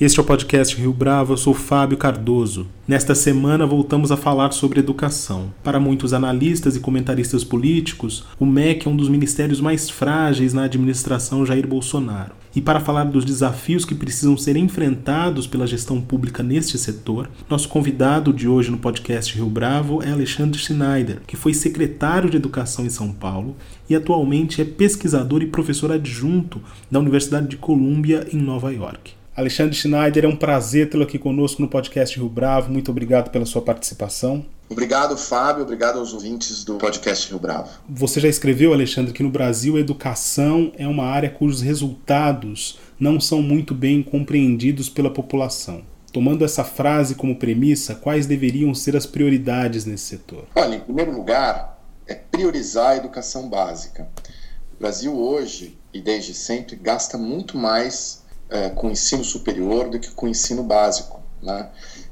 Este é o podcast Rio Bravo, eu sou Fábio Cardoso. Nesta semana voltamos a falar sobre educação. Para muitos analistas e comentaristas políticos, o MEC é um dos ministérios mais frágeis na administração Jair Bolsonaro. E para falar dos desafios que precisam ser enfrentados pela gestão pública neste setor, nosso convidado de hoje no podcast Rio Bravo é Alexandre Schneider, que foi secretário de Educação em São Paulo e atualmente é pesquisador e professor adjunto da Universidade de Colômbia em Nova York. Alexandre Schneider, é um prazer tê-lo aqui conosco no podcast Rio Bravo. Muito obrigado pela sua participação. Obrigado, Fábio. Obrigado aos ouvintes do podcast Rio Bravo. Você já escreveu, Alexandre, que no Brasil a educação é uma área cujos resultados não são muito bem compreendidos pela população. Tomando essa frase como premissa, quais deveriam ser as prioridades nesse setor? Olha, em primeiro lugar, é priorizar a educação básica. O Brasil hoje, e desde sempre, gasta muito mais é, com ensino superior do que com ensino básico, né?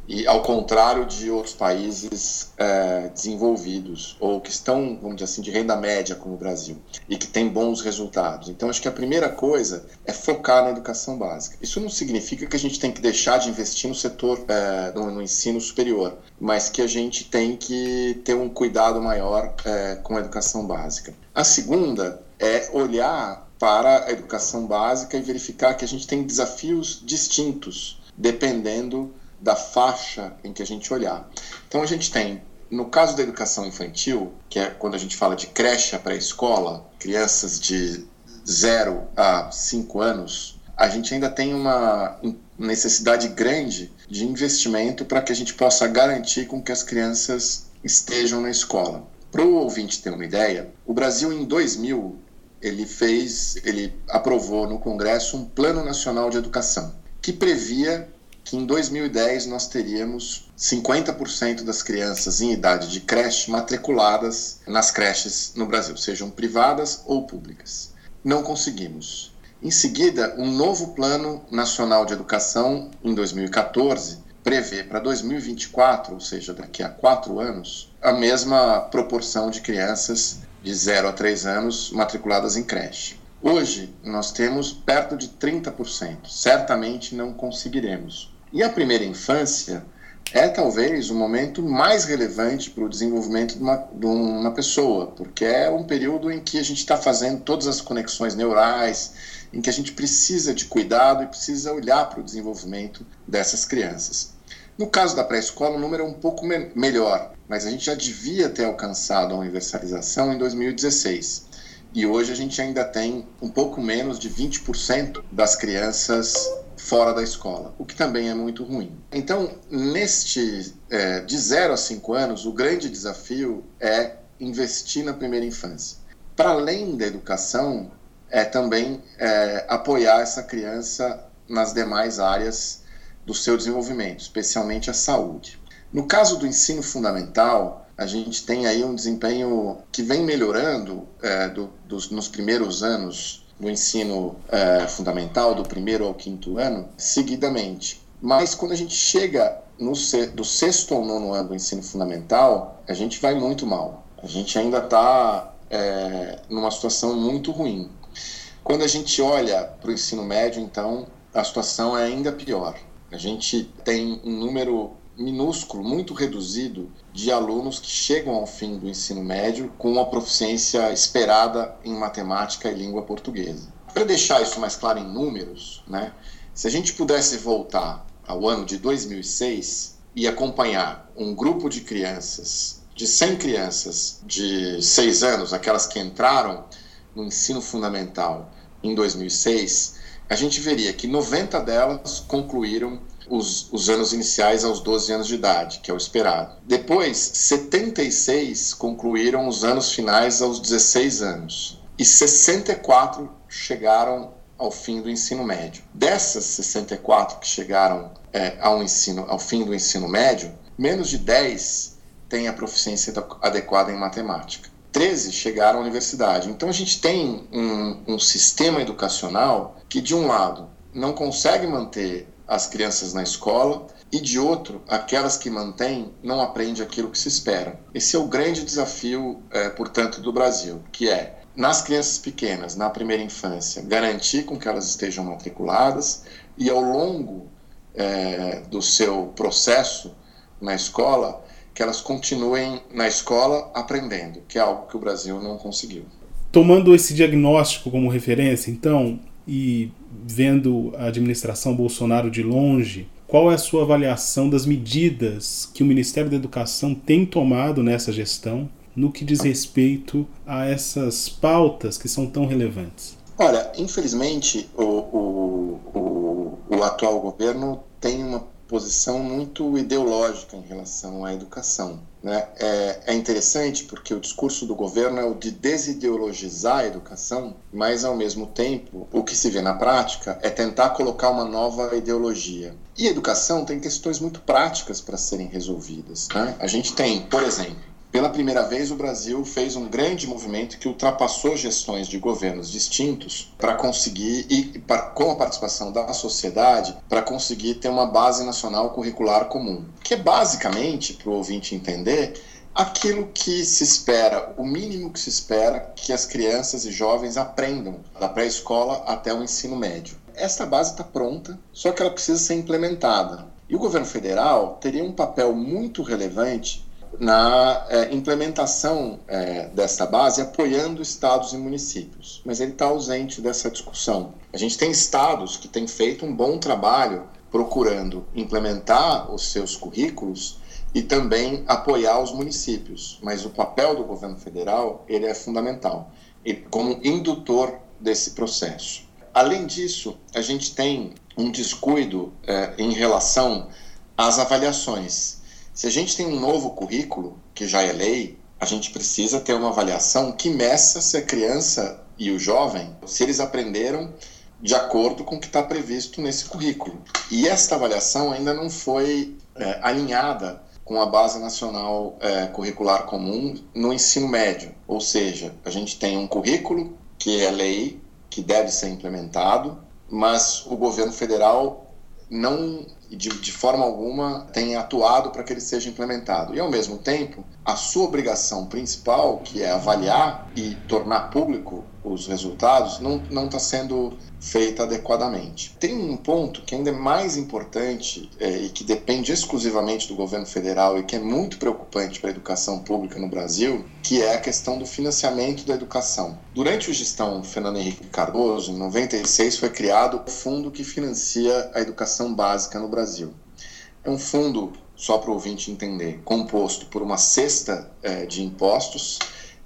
E ao contrário de outros países é, desenvolvidos ou que estão, vamos dizer assim, de renda média como o Brasil e que têm bons resultados. Então, acho que a primeira coisa é focar na educação básica. Isso não significa que a gente tem que deixar de investir no setor, é, no, no, ensino superior, mas que a gente tem que ter um cuidado maior é, com a educação básica. A segunda é olhar para a educação básica e verificar que a gente tem desafios distintos dependendo da faixa em que a gente olhar. Então a gente tem, no caso da educação infantil, que é quando a gente fala de creche para escola, crianças de 0 a 5 anos, a gente ainda tem uma necessidade grande de investimento para que a gente possa garantir com que as crianças estejam na escola. Para o ouvinte ter uma ideia, o Brasil em 2000 ele fez, ele aprovou no Congresso um Plano Nacional de Educação, que previa que em 2010 nós teríamos 50% das crianças em idade de creche matriculadas nas creches no Brasil, sejam privadas ou públicas. Não conseguimos. Em seguida, um novo Plano Nacional de Educação, em 2014, prevê para 2024, ou seja, daqui a quatro anos, a mesma proporção de crianças de 0 a 3 anos matriculadas em creche. Hoje, nós temos perto de 30%. Certamente não conseguiremos. E a primeira infância é talvez o momento mais relevante para o desenvolvimento de uma, de uma pessoa, porque é um período em que a gente está fazendo todas as conexões neurais, em que a gente precisa de cuidado e precisa olhar para o desenvolvimento dessas crianças. No caso da pré-escola, o número é um pouco me melhor, mas a gente já devia ter alcançado a universalização em 2016. E hoje a gente ainda tem um pouco menos de 20% das crianças fora da escola, o que também é muito ruim. Então, neste é, de 0 a 5 anos, o grande desafio é investir na primeira infância. Para além da educação, é também é, apoiar essa criança nas demais áreas do seu desenvolvimento, especialmente a saúde. No caso do ensino fundamental, a gente tem aí um desempenho que vem melhorando é, do, dos, nos primeiros anos do ensino é, fundamental, do primeiro ao quinto ano, seguidamente. Mas quando a gente chega no, do sexto ao nono ano do ensino fundamental, a gente vai muito mal. A gente ainda está é, numa situação muito ruim. Quando a gente olha para o ensino médio, então, a situação é ainda pior. A gente tem um número minúsculo, muito reduzido, de alunos que chegam ao fim do ensino médio com uma proficiência esperada em matemática e língua portuguesa. Para deixar isso mais claro em números, né, se a gente pudesse voltar ao ano de 2006 e acompanhar um grupo de crianças, de 100 crianças de 6 anos, aquelas que entraram no ensino fundamental em 2006, a gente veria que 90 delas concluíram os, os, anos iniciais aos 12 anos de idade, que é o esperado. Depois, 76 concluíram os anos finais aos 16 anos. E 64 chegaram ao fim do ensino médio. Dessas 64 que chegaram é, ao, ensino, ao fim do ensino médio, menos de 10 têm a proficiência adequada em matemática. 13 chegaram à universidade. Então a gente tem um, um sistema educacional que, de um lado, não consegue manter as crianças na escola e, de outro, aquelas que mantêm não aprendem aquilo que se espera. Esse é o grande desafio, é, portanto, do Brasil, que é nas crianças pequenas, na primeira infância, garantir com que elas estejam matriculadas e ao longo é, do seu processo na escola, que elas continuem na escola aprendendo, que é algo que o Brasil não conseguiu. Tomando esse diagnóstico como referência, então, e vendo a administração Bolsonaro de longe, qual é a sua avaliação das medidas que o Ministério da Educação tem tomado nessa gestão no que diz respeito a essas pautas que são tão relevantes? Olha, infelizmente, o, o, o, o atual governo tem uma posição muito ideológica em relação à educação. Né? É, é, interessante porque o discurso do governo é o de desideologizar a educação, mas ao mesmo tempo o que se vê na prática é tentar colocar uma nova ideologia. E a educação tem questões muito práticas para serem resolvidas. Né? A gente tem, por exemplo, pela primeira vez, o Brasil fez um grande movimento que ultrapassou gestões de governos distintos para conseguir, e com a participação da sociedade, para conseguir ter uma base nacional curricular comum. Que é basicamente, para o ouvinte entender, aquilo que se espera, o mínimo que se espera que as crianças e jovens aprendam da pré-escola até o ensino médio. Esta base está pronta, só que ela precisa ser implementada. E o governo federal teria um papel muito relevante na é, implementação é, dessa base, apoiando estados e municípios. Mas ele está ausente dessa discussão. A gente tem estados que têm feito um bom trabalho procurando implementar os seus currículos e também apoiar os municípios. Mas o papel do governo federal ele é fundamental como indutor desse processo. Além disso, a gente tem um descuido é, em relação às avaliações se a gente tem um novo currículo, que já é lei, a gente precisa ter uma avaliação que meça se a criança e o jovem, se eles aprenderam de acordo com o que está previsto nesse currículo. E esta avaliação ainda não foi é, alinhada com a Base Nacional é, Curricular Comum no ensino médio. Ou seja, a gente tem um currículo que é lei, que deve ser implementado, mas o governo federal não de, de forma alguma tem atuado para que ele seja implementado. E ao mesmo tempo, a sua obrigação principal, que é avaliar e tornar público os resultados, não está sendo feita adequadamente. Tem um ponto que ainda é mais importante é, e que depende exclusivamente do governo federal e que é muito preocupante para a educação pública no Brasil, que é a questão do financiamento da educação. Durante a gestão Fernando Henrique Cardoso, em 96, foi criado o fundo que financia a educação básica no Brasil. É um fundo, só para o ouvinte entender, composto por uma cesta é, de impostos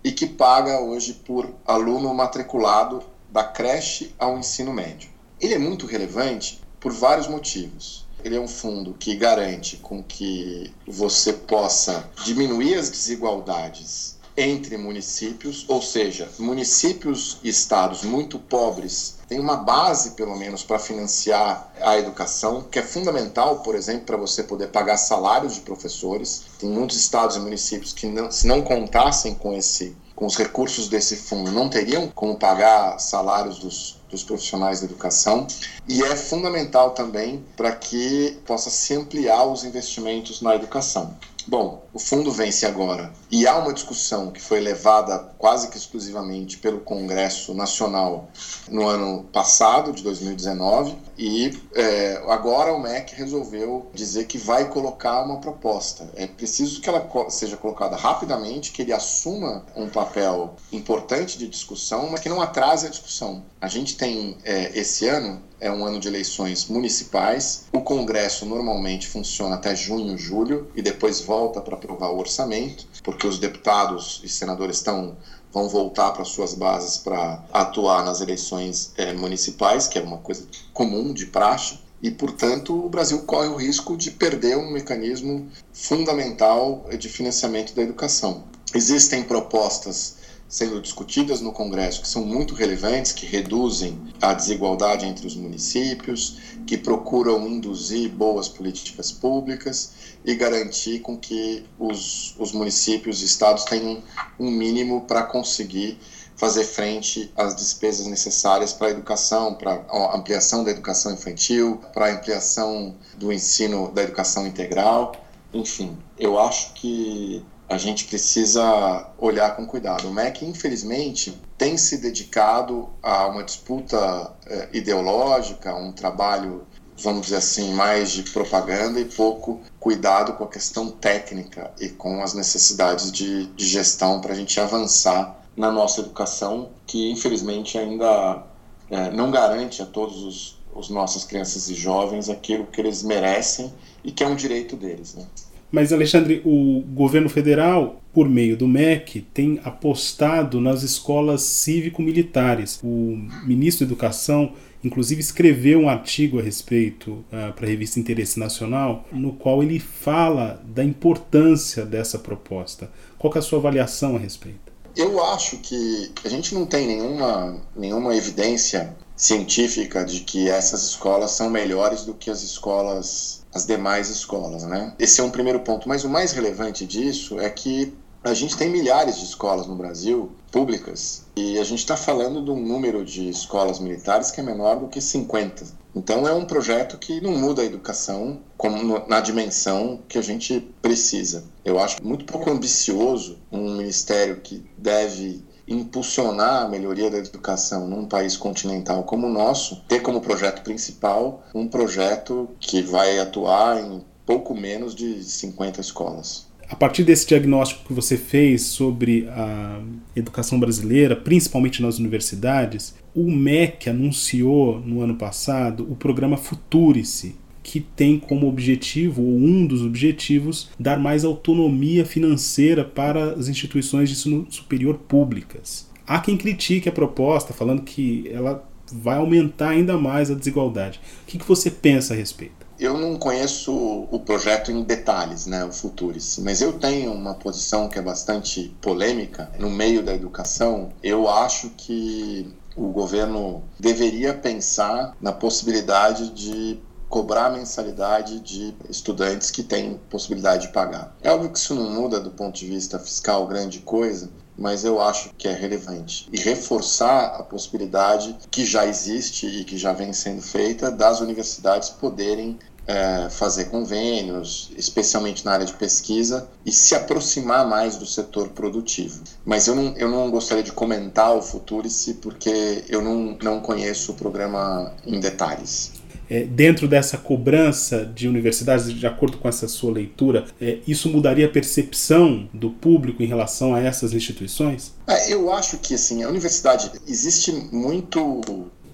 e que paga hoje por aluno matriculado da creche ao ensino médio. Ele é muito relevante por vários motivos. Ele é um fundo que garante com que você possa diminuir as desigualdades entre municípios, ou seja, municípios e estados muito pobres têm uma base, pelo menos, para financiar a educação, que é fundamental, por exemplo, para você poder pagar salários de professores. Tem muitos estados e municípios que, não, se não contassem com esse com os recursos desse fundo, não teriam como pagar salários dos, dos profissionais da educação e é fundamental também para que possa se ampliar os investimentos na educação. Bom, o fundo vence agora e há uma discussão que foi levada quase que exclusivamente pelo Congresso Nacional no ano passado, de 2019, e é, agora o MEC resolveu dizer que vai colocar uma proposta. É preciso que ela seja colocada rapidamente, que ele assuma um papel importante de discussão, mas que não atrase a discussão. A gente tem é, esse ano é um ano de eleições municipais. O Congresso normalmente funciona até junho, julho e depois volta para aprovar o orçamento, porque os deputados e senadores estão vão voltar para suas bases para atuar nas eleições é, municipais, que é uma coisa comum de praxe. E, portanto, o Brasil corre o risco de perder um mecanismo fundamental de financiamento da educação. Existem propostas sendo discutidas no Congresso que são muito relevantes, que reduzem a desigualdade entre os municípios, que procuram induzir boas políticas públicas e garantir com que os, os municípios e estados tenham um mínimo para conseguir fazer frente às despesas necessárias para a educação, para a ampliação da educação infantil, para a ampliação do ensino da educação integral. Enfim, eu acho que a gente precisa olhar com cuidado. O MEC, infelizmente, tem se dedicado a uma disputa eh, ideológica, um trabalho, vamos dizer assim, mais de propaganda e pouco cuidado com a questão técnica e com as necessidades de, de gestão para a gente avançar na nossa educação, que infelizmente ainda eh, não garante a todos os, os nossas crianças e jovens aquilo que eles merecem e que é um direito deles. Né? Mas, Alexandre, o governo federal, por meio do MEC, tem apostado nas escolas cívico-militares. O ministro da Educação, inclusive, escreveu um artigo a respeito uh, para a revista Interesse Nacional, no qual ele fala da importância dessa proposta. Qual é a sua avaliação a respeito? Eu acho que a gente não tem nenhuma, nenhuma evidência científica de que essas escolas são melhores do que as escolas as demais escolas, né? Esse é um primeiro ponto, mas o mais relevante disso é que a gente tem milhares de escolas no Brasil, públicas, e a gente está falando de um número de escolas militares que é menor do que 50. Então é um projeto que não muda a educação como na dimensão que a gente precisa. Eu acho muito pouco ambicioso um ministério que deve impulsionar a melhoria da educação num país continental como o nosso, ter como projeto principal um projeto que vai atuar em pouco menos de 50 escolas. A partir desse diagnóstico que você fez sobre a educação brasileira, principalmente nas universidades, o MEC anunciou no ano passado o programa Futurice, que tem como objetivo, ou um dos objetivos, dar mais autonomia financeira para as instituições de ensino superior públicas. Há quem critique a proposta, falando que ela vai aumentar ainda mais a desigualdade. O que, você pensa a respeito? Eu não conheço o projeto em detalhes, né, o Futuris, mas eu tenho uma posição que é bastante polêmica no meio da educação. Eu acho que o governo deveria pensar na possibilidade de cobrar mensalidade de estudantes que têm possibilidade de pagar. É óbvio que isso não muda do ponto de vista fiscal grande coisa, mas eu acho que é relevante. E reforçar a possibilidade que já existe e que já vem sendo feita das universidades poderem é, fazer convênios, especialmente na área de pesquisa, e se aproximar mais do setor produtivo. Mas eu não, eu não gostaria de comentar o Futurice porque eu não, não conheço o programa em detalhes é, dentro dessa cobrança de universidades, de acordo com essa sua leitura, é, isso mudaria a percepção do público em relação a essas instituições? É, eu acho que assim, a universidade existe muito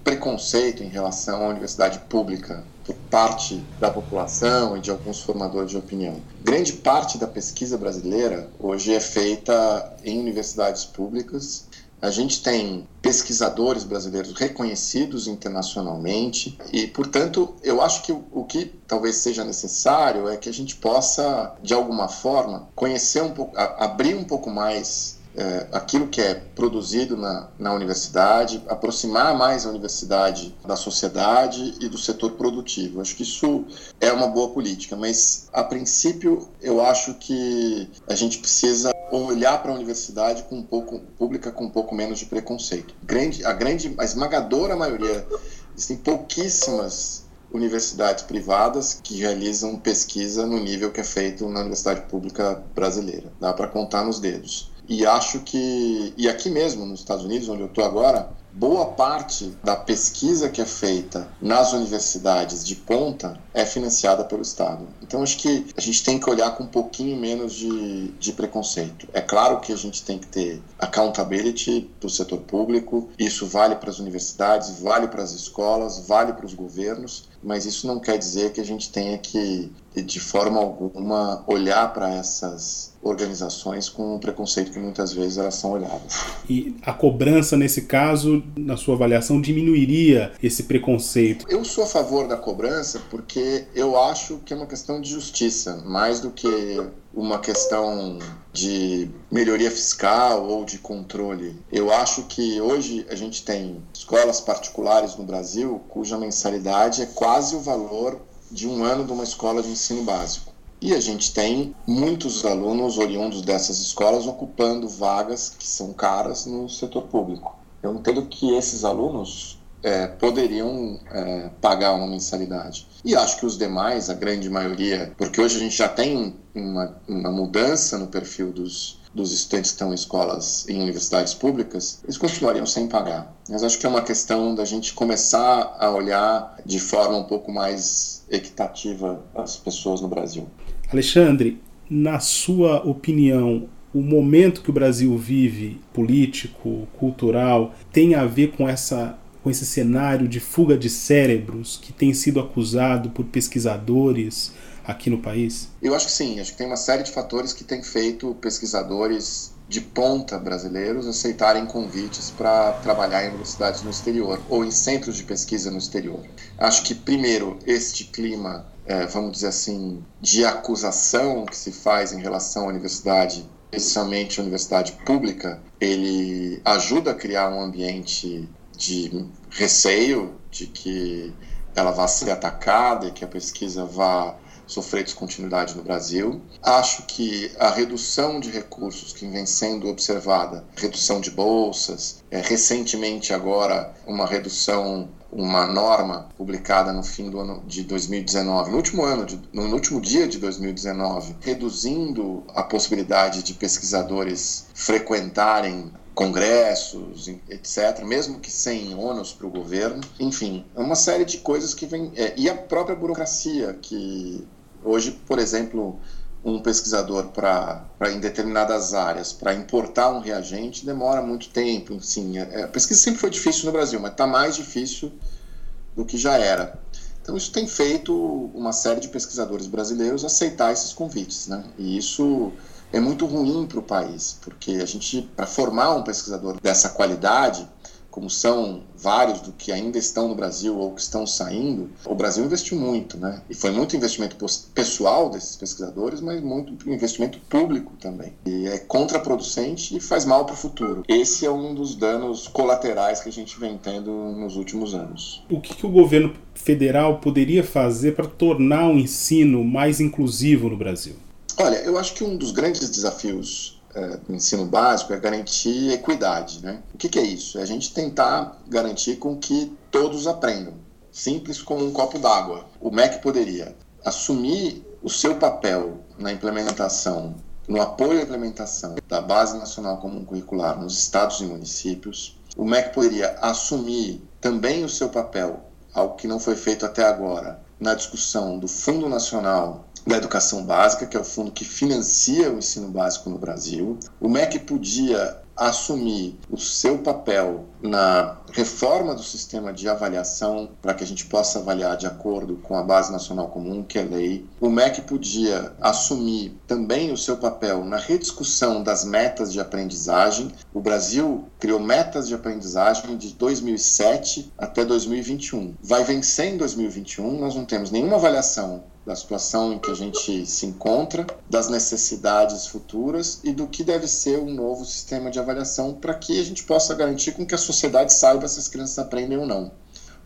preconceito em relação à universidade pública por parte da população e de alguns formadores de opinião. Grande parte da pesquisa brasileira hoje é feita em universidades públicas a gente tem pesquisadores brasileiros reconhecidos internacionalmente e, portanto, eu acho que o que talvez seja necessário é que a gente possa, de alguma forma, conhecer um pouco, abrir um pouco mais é, aquilo que é produzido na, na universidade, aproximar mais a universidade da sociedade e do setor produtivo. Acho que isso é uma boa política, mas a princípio eu acho que a gente precisa olhar para a universidade com um pouco pública com um pouco menos de preconceito. Grande, a grande, a esmagadora maioria, existem pouquíssimas universidades privadas que realizam pesquisa no nível que é feito na universidade pública brasileira. Dá para contar nos dedos. E acho que, e aqui mesmo nos Estados Unidos, onde eu estou agora, boa parte da pesquisa que é feita nas universidades de ponta é financiada pelo Estado. Então acho que a gente tem que olhar com um pouquinho menos de, de preconceito. É claro que a gente tem que ter accountability para o setor público, isso vale para as universidades, vale para as escolas, vale para os governos, mas isso não quer dizer que a gente tenha que, de forma alguma, olhar para essas organizações com um preconceito que muitas vezes elas são olhadas. E a cobrança, nesse caso, na sua avaliação, diminuiria esse preconceito? Eu sou a favor da cobrança porque eu acho que é uma questão de justiça, mais do que uma questão de melhoria fiscal ou de controle. Eu acho que hoje a gente tem escolas particulares no Brasil cuja mensalidade é quase o valor de um ano de uma escola de ensino básico. E a gente tem muitos alunos oriundos dessas escolas ocupando vagas que são caras no setor público. Eu entendo que esses alunos é, poderiam é, pagar uma mensalidade. E acho que os demais, a grande maioria, porque hoje a gente já tem uma, uma mudança no perfil dos, dos estudantes que estão em escolas, em universidades públicas, eles continuariam sem pagar. Mas acho que é uma questão da gente começar a olhar de forma um pouco mais equitativa as pessoas no Brasil. Alexandre, na sua opinião, o momento que o Brasil vive, político, cultural, tem a ver com essa com esse cenário de fuga de cérebros que tem sido acusado por pesquisadores aqui no país? Eu acho que sim, acho que tem uma série de fatores que tem feito pesquisadores de ponta brasileiros aceitarem convites para trabalhar em universidades no exterior ou em centros de pesquisa no exterior. Acho que, primeiro, este clima, é, vamos dizer assim, de acusação que se faz em relação à universidade especialmente a universidade pública, ele ajuda a criar um ambiente de receio de que ela vá ser atacada e que a pesquisa vá sofrer descontinuidade no Brasil. Acho que a redução de recursos que vem sendo observada, redução de bolsas, é, recentemente agora uma redução uma norma publicada no fim do ano de 2019, no último ano, de, no último dia de 2019, reduzindo a possibilidade de pesquisadores frequentarem congressos, etc., mesmo que sem ônus para o governo. Enfim, uma série de coisas que vem. É, e a própria burocracia, que hoje, por exemplo, um pesquisador para em determinadas áreas para importar um reagente demora muito tempo. Sim, é, a pesquisa sempre foi difícil no Brasil, mas está mais difícil do que já era. Então isso tem feito uma série de pesquisadores brasileiros aceitar esses convites, né? E isso é muito ruim para o país, porque a gente para formar um pesquisador dessa qualidade como são vários do que ainda estão no Brasil ou que estão saindo, o Brasil investiu muito, né? E foi muito investimento pessoal desses pesquisadores, mas muito investimento público também. E é contraproducente e faz mal para o futuro. Esse é um dos danos colaterais que a gente vem tendo nos últimos anos. O que, que o governo federal poderia fazer para tornar o ensino mais inclusivo no Brasil? Olha, eu acho que um dos grandes desafios do ensino básico é garantir equidade. Né? O que, que, é isso? É a gente tentar garantir com que todos aprendam. Simples como um copo d'água. O MEC poderia assumir o seu papel na implementação, no apoio à implementação da Base Nacional Comum Curricular nos estados e municípios. O MEC poderia assumir também o seu papel, algo que não foi feito até agora, na discussão do Fundo Nacional da Educação Básica, que é o fundo que financia o ensino básico no Brasil. O MEC podia assumir o seu papel na reforma do sistema de avaliação para que a gente possa avaliar de acordo com a base nacional comum, que é lei. O MEC podia assumir também o seu papel na rediscussão das metas de aprendizagem. O Brasil criou metas de aprendizagem de 2007 até 2021. Vai vencer em 2021, nós não temos nenhuma avaliação da situação em que a gente se encontra, das necessidades futuras e do que deve ser um novo sistema de avaliação para que a gente possa garantir com que a sociedade saiba se as crianças aprendem ou não.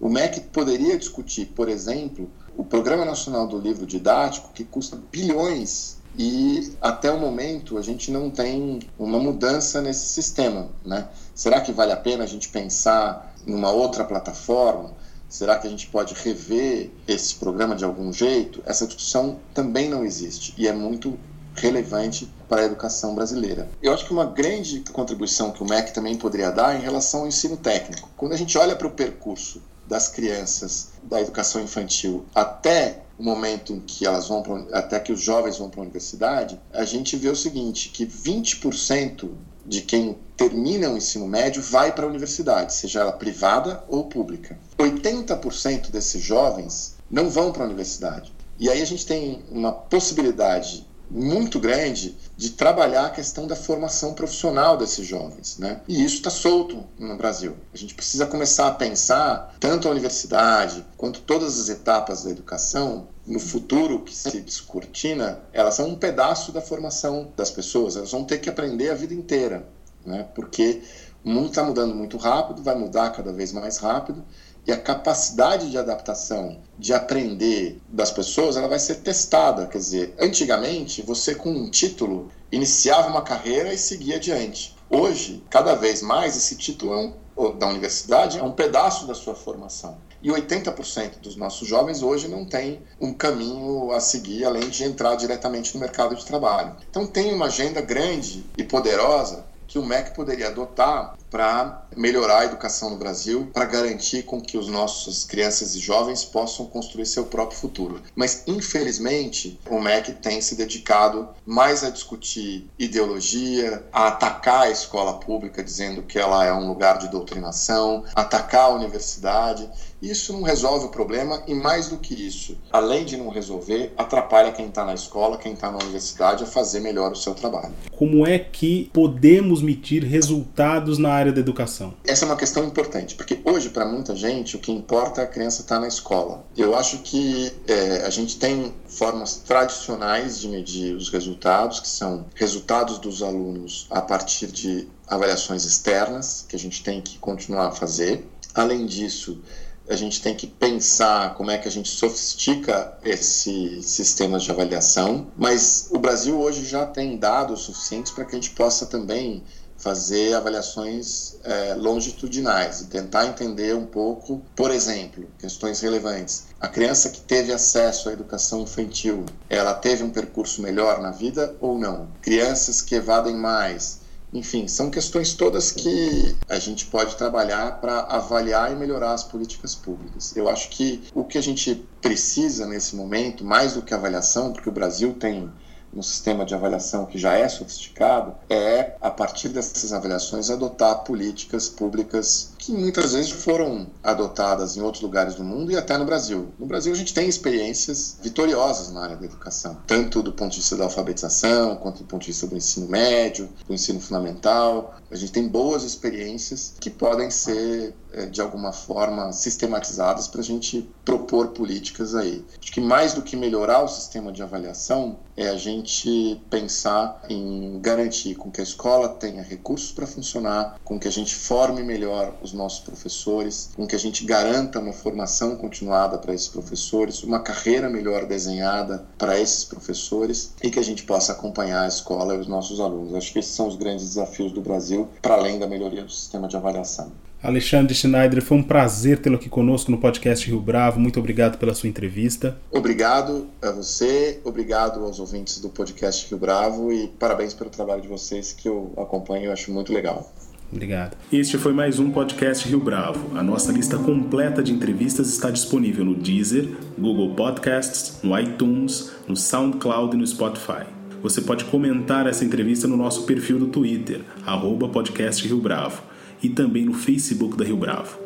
O MEC poderia discutir, por exemplo, o Programa Nacional do Livro Didático, que custa bilhões e até o momento a gente não tem uma mudança nesse sistema. Né? Será que vale a pena a gente pensar em uma outra plataforma? Será que a gente pode rever esse programa de algum jeito? Essa discussão também não existe e é muito relevante para a educação brasileira. Eu acho que uma grande contribuição que o MEC também poderia dar é em relação ao ensino técnico. Quando a gente olha para o percurso das crianças da educação infantil até o momento em que elas vão pra, até que os jovens vão para a universidade, a gente vê o seguinte, que 20% de quem termina o ensino médio vai para a universidade, seja ela privada ou pública. 80% desses jovens não vão para a universidade. E aí a gente tem uma possibilidade muito grande de trabalhar a questão da formação profissional desses jovens, né? E isso está solto no Brasil. A gente precisa começar a pensar tanto a universidade quanto todas as etapas da educação no futuro que se descortina, elas são um pedaço da formação das pessoas. Elas vão ter que aprender a vida inteira, né? Porque o mundo está mudando muito rápido, vai mudar cada vez mais rápido e a capacidade de adaptação, de aprender das pessoas, ela vai ser testada. Quer dizer, antigamente, você com um título iniciava uma carreira e seguia adiante. Hoje, cada vez mais, esse título é um, da universidade é um pedaço da sua formação. E 80% dos nossos jovens hoje não tem um caminho a seguir além de entrar diretamente no mercado de trabalho. Então tem uma agenda grande e poderosa que o MEC poderia adotar para melhorar a educação no Brasil, para garantir com que os nossos crianças e jovens possam construir seu próprio futuro. Mas infelizmente, o MEC tem se dedicado mais a discutir ideologia, a atacar a escola pública dizendo que ela é um lugar de doutrinação, atacar a universidade. Isso não resolve o problema e mais do que isso, além de não resolver, atrapalha quem está na escola, quem está na universidade a fazer melhor o seu trabalho. Como é que podemos medir resultados na área da educação? Essa é uma questão importante, porque hoje, para muita gente, o que importa é a criança estar tá na escola. Eu acho que é, a gente tem formas tradicionais de medir os resultados, que são resultados dos alunos a partir de avaliações externas, que a gente tem que continuar a fazer. Além disso, a gente tem que pensar como é que a gente sofistica esses sistemas de avaliação, mas o Brasil hoje já tem dados suficientes para que a gente possa também fazer avaliações é, longitudinais e tentar entender um pouco, por exemplo, questões relevantes. A criança que teve acesso à educação infantil, ela teve um percurso melhor na vida ou não? Crianças que evadem mais, enfim, são questões todas que a gente pode trabalhar para avaliar e melhorar as políticas públicas. Eu acho que o que a gente precisa nesse momento, mais do que avaliação, porque o Brasil tem no sistema de avaliação que já é sofisticado, é, a partir dessas avaliações, adotar políticas públicas que muitas vezes foram adotadas em outros lugares do mundo e até no Brasil. No Brasil, a gente tem experiências vitoriosas na área da educação, tanto do ponto de vista da alfabetização, quanto do ponto de vista do ensino médio, do ensino fundamental. A gente tem boas experiências que podem ser, de alguma forma, sistematizadas para a gente propor políticas aí. Acho que mais do que melhorar o sistema de avaliação, é a gente pensar em garantir com que a escola tenha recursos para funcionar, com que a gente forme melhor os nossos professores, com que a gente garanta uma formação continuada para esses professores, uma carreira melhor desenhada para esses professores e que a gente possa acompanhar a escola e os nossos alunos. Acho que esses são os grandes desafios do Brasil, para além da melhoria do sistema de avaliação. Alexandre Schneider, foi um prazer tê-lo aqui conosco no podcast Rio Bravo. Muito obrigado pela sua entrevista. Obrigado a você, obrigado aos ouvintes do podcast Rio Bravo e parabéns pelo trabalho de vocês que eu acompanho e acho muito legal. Obrigado. Este foi mais um podcast Rio Bravo. A nossa lista completa de entrevistas está disponível no Deezer, Google Podcasts, no iTunes, no SoundCloud e no Spotify. Você pode comentar essa entrevista no nosso perfil do Twitter, arroba podcast Rio Bravo e também no Facebook da Rio Bravo.